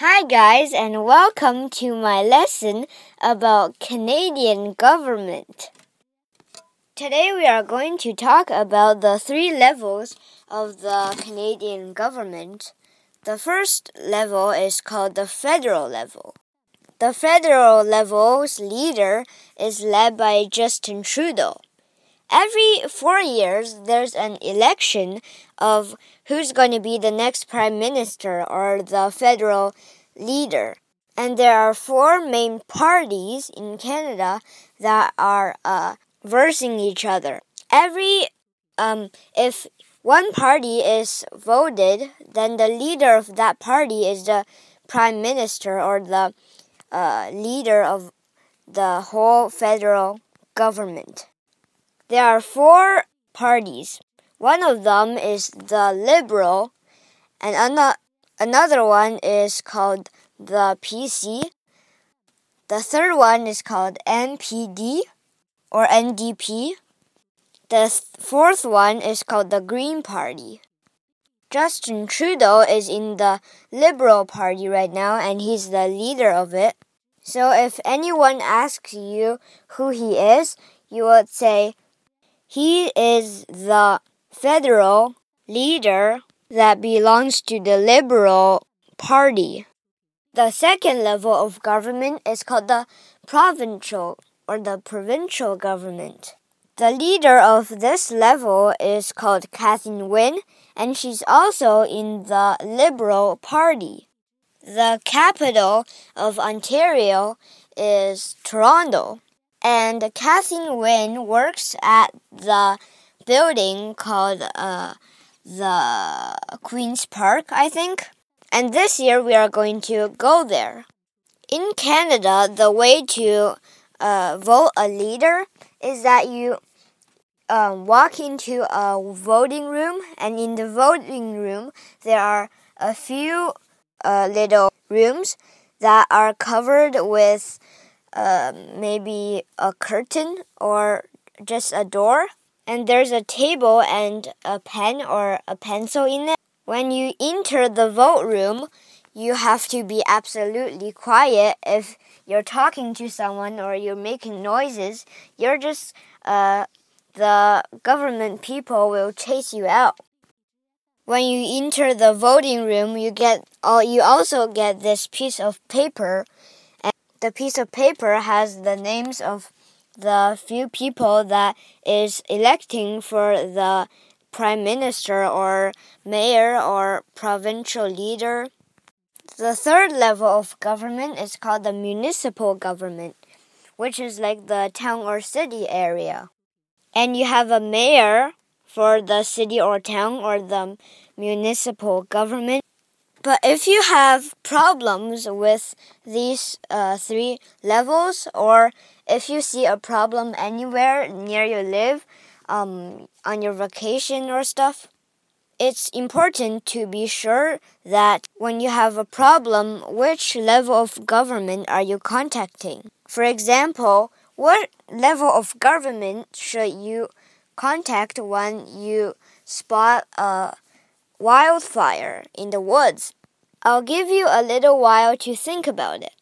Hi, guys, and welcome to my lesson about Canadian government. Today, we are going to talk about the three levels of the Canadian government. The first level is called the federal level. The federal level's leader is led by Justin Trudeau. Every four years, there's an election of who's going to be the next prime minister or the federal leader. And there are four main parties in Canada that are uh, versing each other. Every um, if one party is voted, then the leader of that party is the prime minister or the uh, leader of the whole federal government. There are four parties. One of them is the Liberal, and another one is called the PC. The third one is called NPD or NDP. The fourth one is called the Green Party. Justin Trudeau is in the Liberal Party right now, and he's the leader of it. So if anyone asks you who he is, you would say he is the federal leader that belongs to the Liberal Party. The second level of government is called the provincial or the provincial government. The leader of this level is called Catherine Wynne, and she's also in the Liberal Party. The capital of Ontario is Toronto, and Catherine Wynne works at the building called uh, the Queen's Park, I think. And this year we are going to go there. In Canada, the way to uh, vote a leader is that you um, walk into a voting room, and in the voting room, there are a few uh, little rooms that are covered with uh, maybe a curtain or just a door. And there's a table and a pen or a pencil in it. When you enter the vote room, you have to be absolutely quiet. If you're talking to someone or you're making noises, you're just uh, the government people will chase you out. When you enter the voting room, you get all, you also get this piece of paper, and the piece of paper has the names of the few people that is electing for the prime minister or mayor or provincial leader. The third level of government is called the municipal government, which is like the town or city area and you have a mayor for the city or town or the municipal government. But if you have problems with these uh, three levels, or if you see a problem anywhere near you live, um, on your vacation or stuff, it's important to be sure that when you have a problem, which level of government are you contacting? For example, what level of government should you contact when you spot a wildfire in the woods? I'll give you a little while to think about it.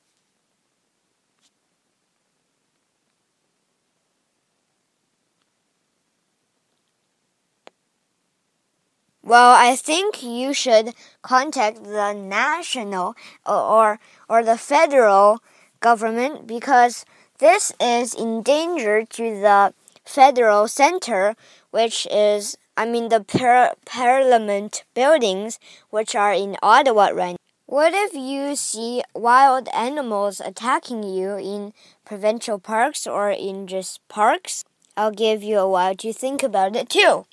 Well, I think you should contact the national or or the federal government because this is in danger to the federal center, which is, I mean, the par parliament buildings, which are in Ottawa right now. What if you see wild animals attacking you in provincial parks or in just parks? I'll give you a while to think about it too.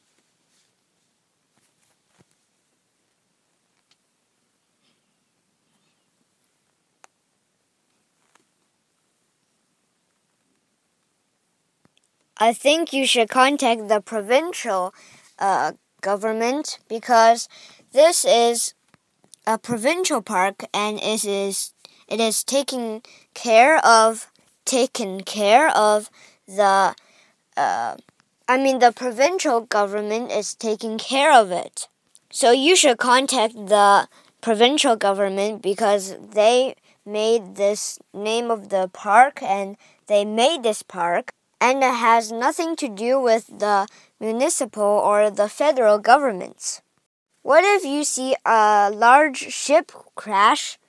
I think you should contact the provincial uh, government because this is a provincial park and it is it is taking care of taken care of the uh, I mean the provincial government is taking care of it. So you should contact the provincial government because they made this name of the park and they made this park and it has nothing to do with the municipal or the federal governments. What if you see a large ship crash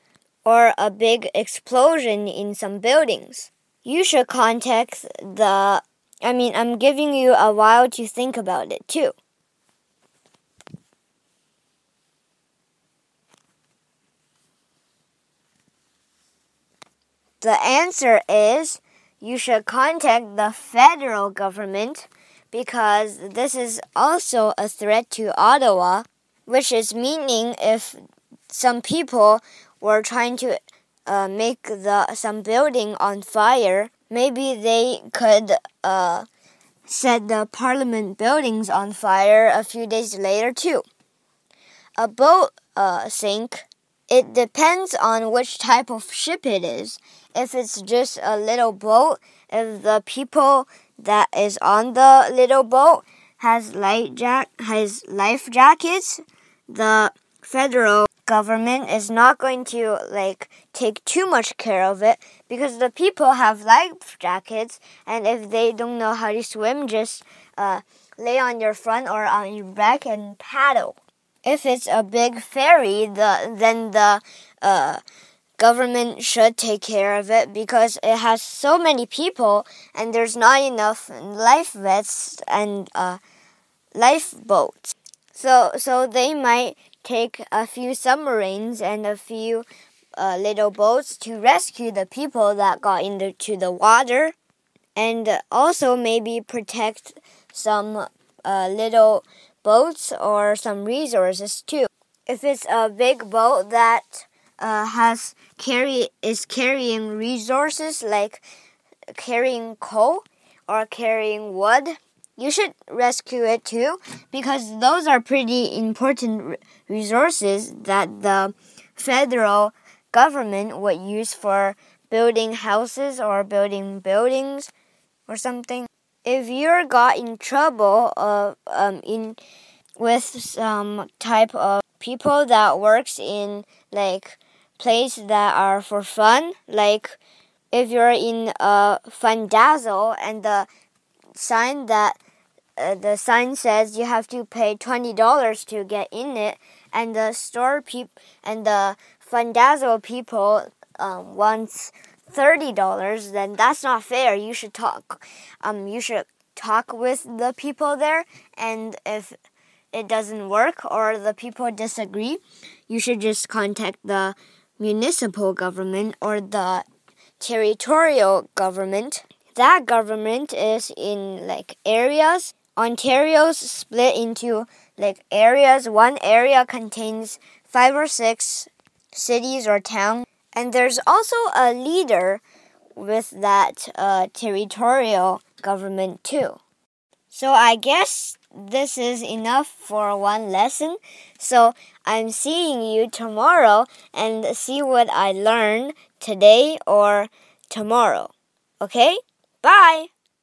or a big explosion in some buildings? You should contact the I mean, I'm giving you a while to think about it too. The answer is you should contact the federal government because this is also a threat to Ottawa, which is meaning if some people were trying to uh, make the some building on fire, maybe they could uh, set the parliament buildings on fire a few days later too. A boat uh, sink. It depends on which type of ship it is. If it's just a little boat, if the people that is on the little boat has light jack has life jackets, the federal government is not going to like take too much care of it because the people have life jackets and if they don't know how to swim just uh, lay on your front or on your back and paddle if it's a big ferry the then the uh, government should take care of it because it has so many people and there's not enough life vests and uh, lifeboats so so they might take a few submarines and a few uh, little boats to rescue the people that got into the water, and also maybe protect some uh, little boats or some resources too. If it's a big boat that uh, has carry is carrying resources like carrying coal or carrying wood you should rescue it too because those are pretty important resources that the federal government would use for building houses or building buildings or something. If you're got in trouble uh, um, in with some type of people that works in like place that are for fun, like if you're in a Fundazzle and the sign that uh, the sign says you have to pay twenty dollars to get in it, and the store peop and the fun Fundazzle people um, wants thirty dollars, then that's not fair. You should talk. Um, you should talk with the people there, and if it doesn't work or the people disagree, you should just contact the municipal government or the territorial government that government is in like areas. Ontario's split into like areas. One area contains five or six cities or towns, and there's also a leader with that uh, territorial government too. So I guess this is enough for one lesson. So I'm seeing you tomorrow and see what I learned today or tomorrow. Okay? Bye!